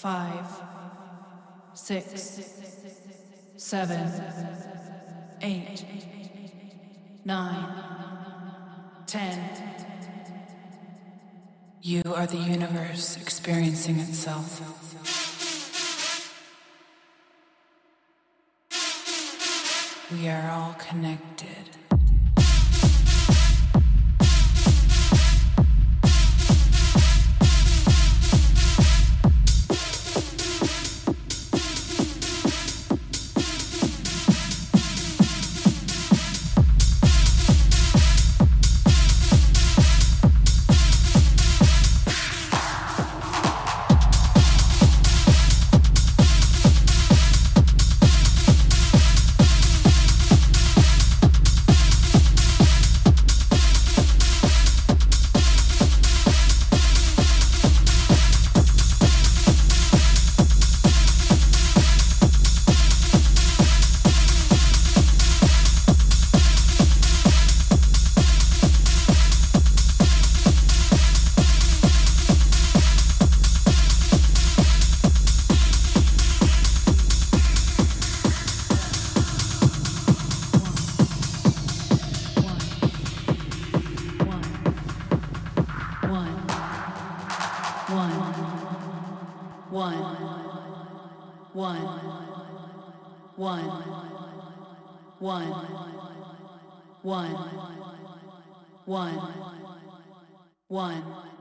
five, six, seven, eight, nine, ten. You are the universe experiencing itself. We are all connected. one, one, one, one.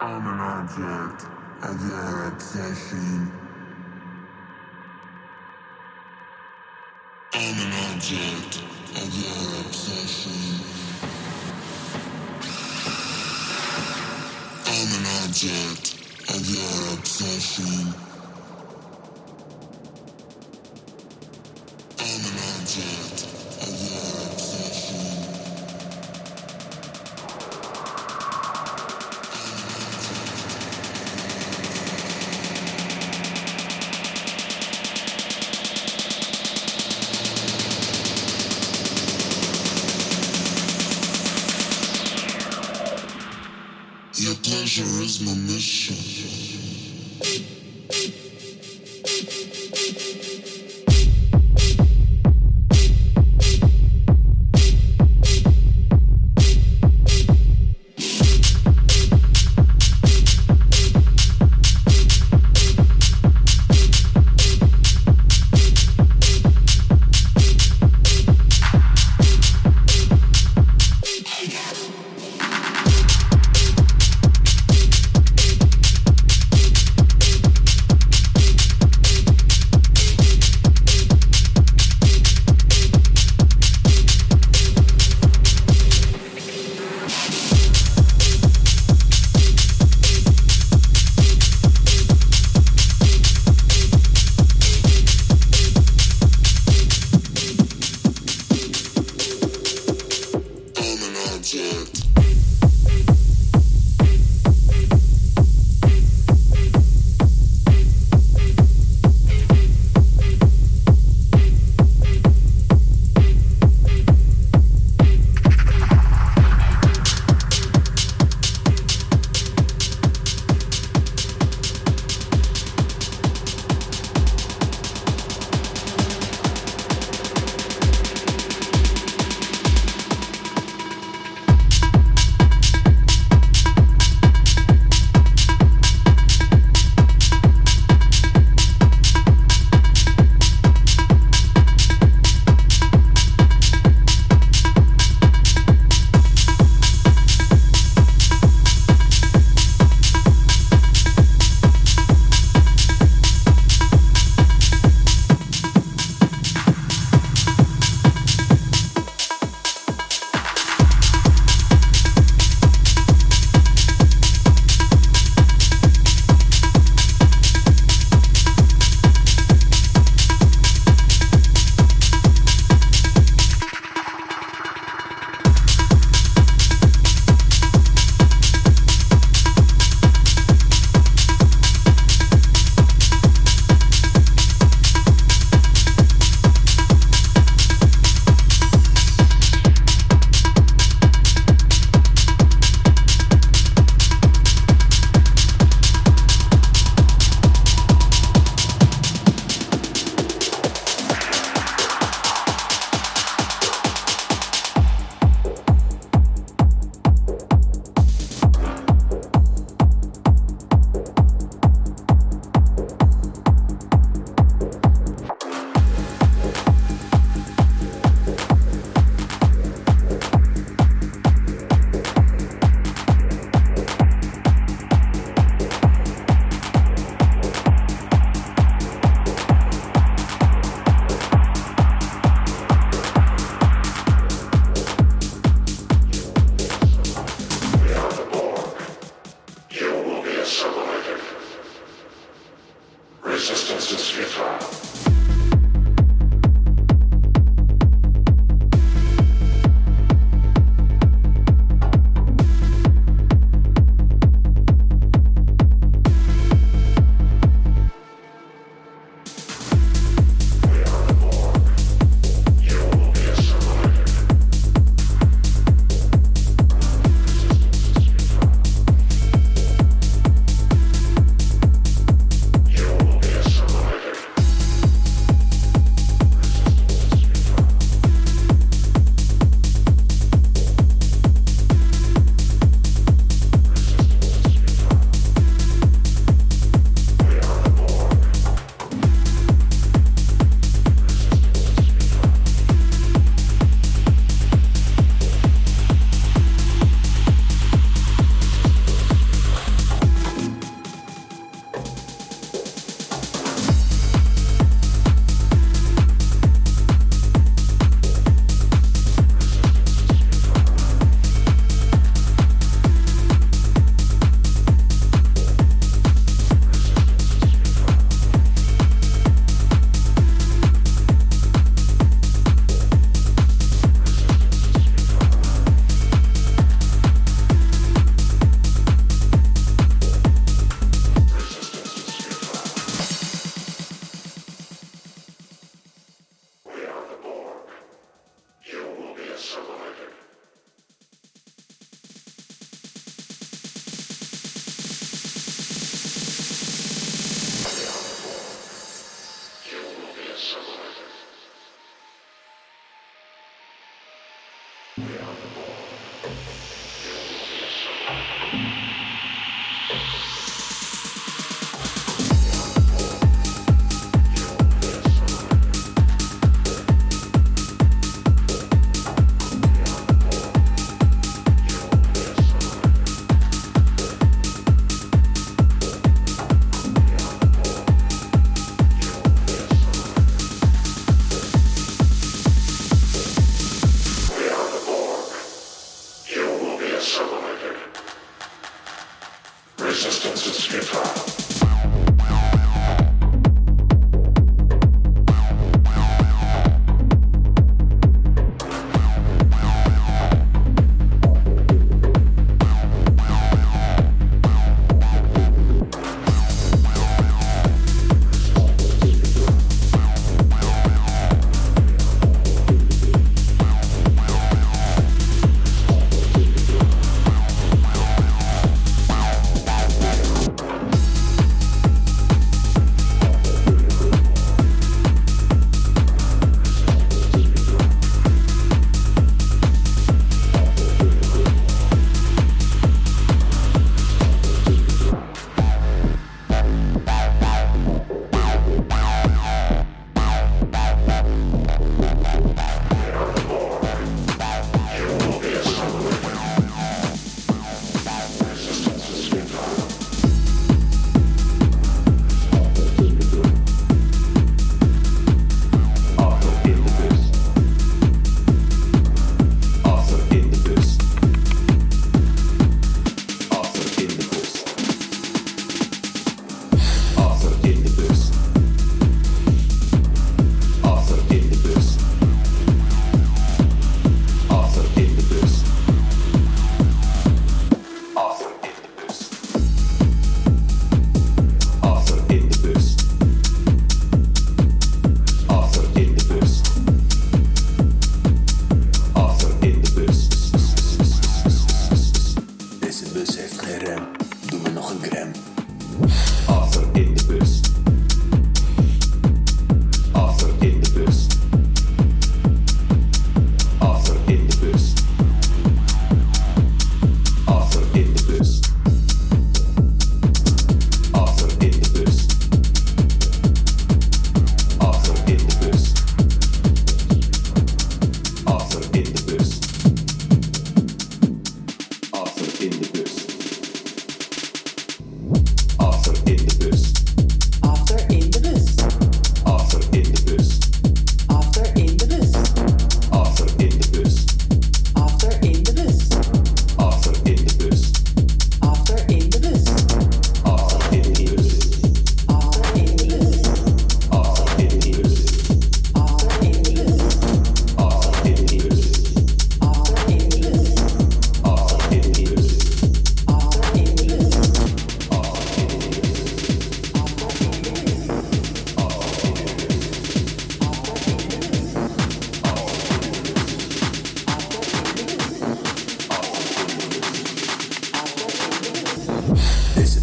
I'm an object of your obsession. I'm an object of your obsession. I'm an object of your obsession. I'm an object.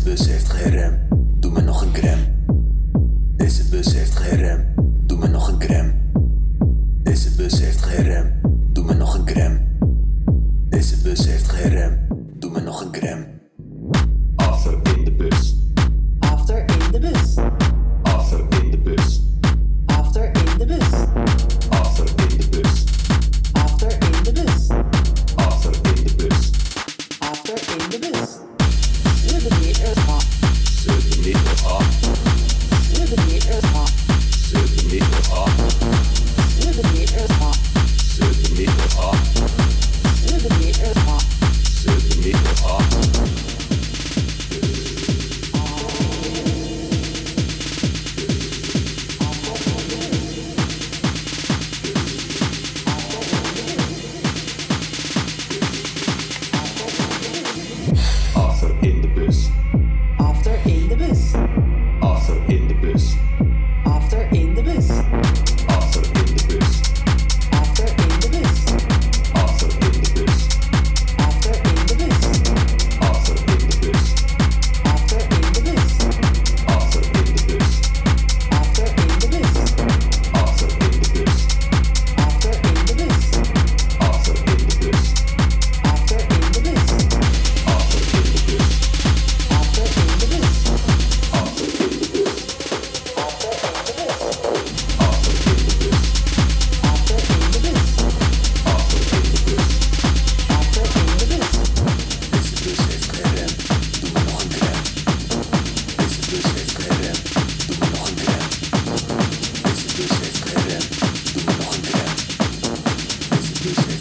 Bus heeft geen rem, doe me nog een gram. Peace.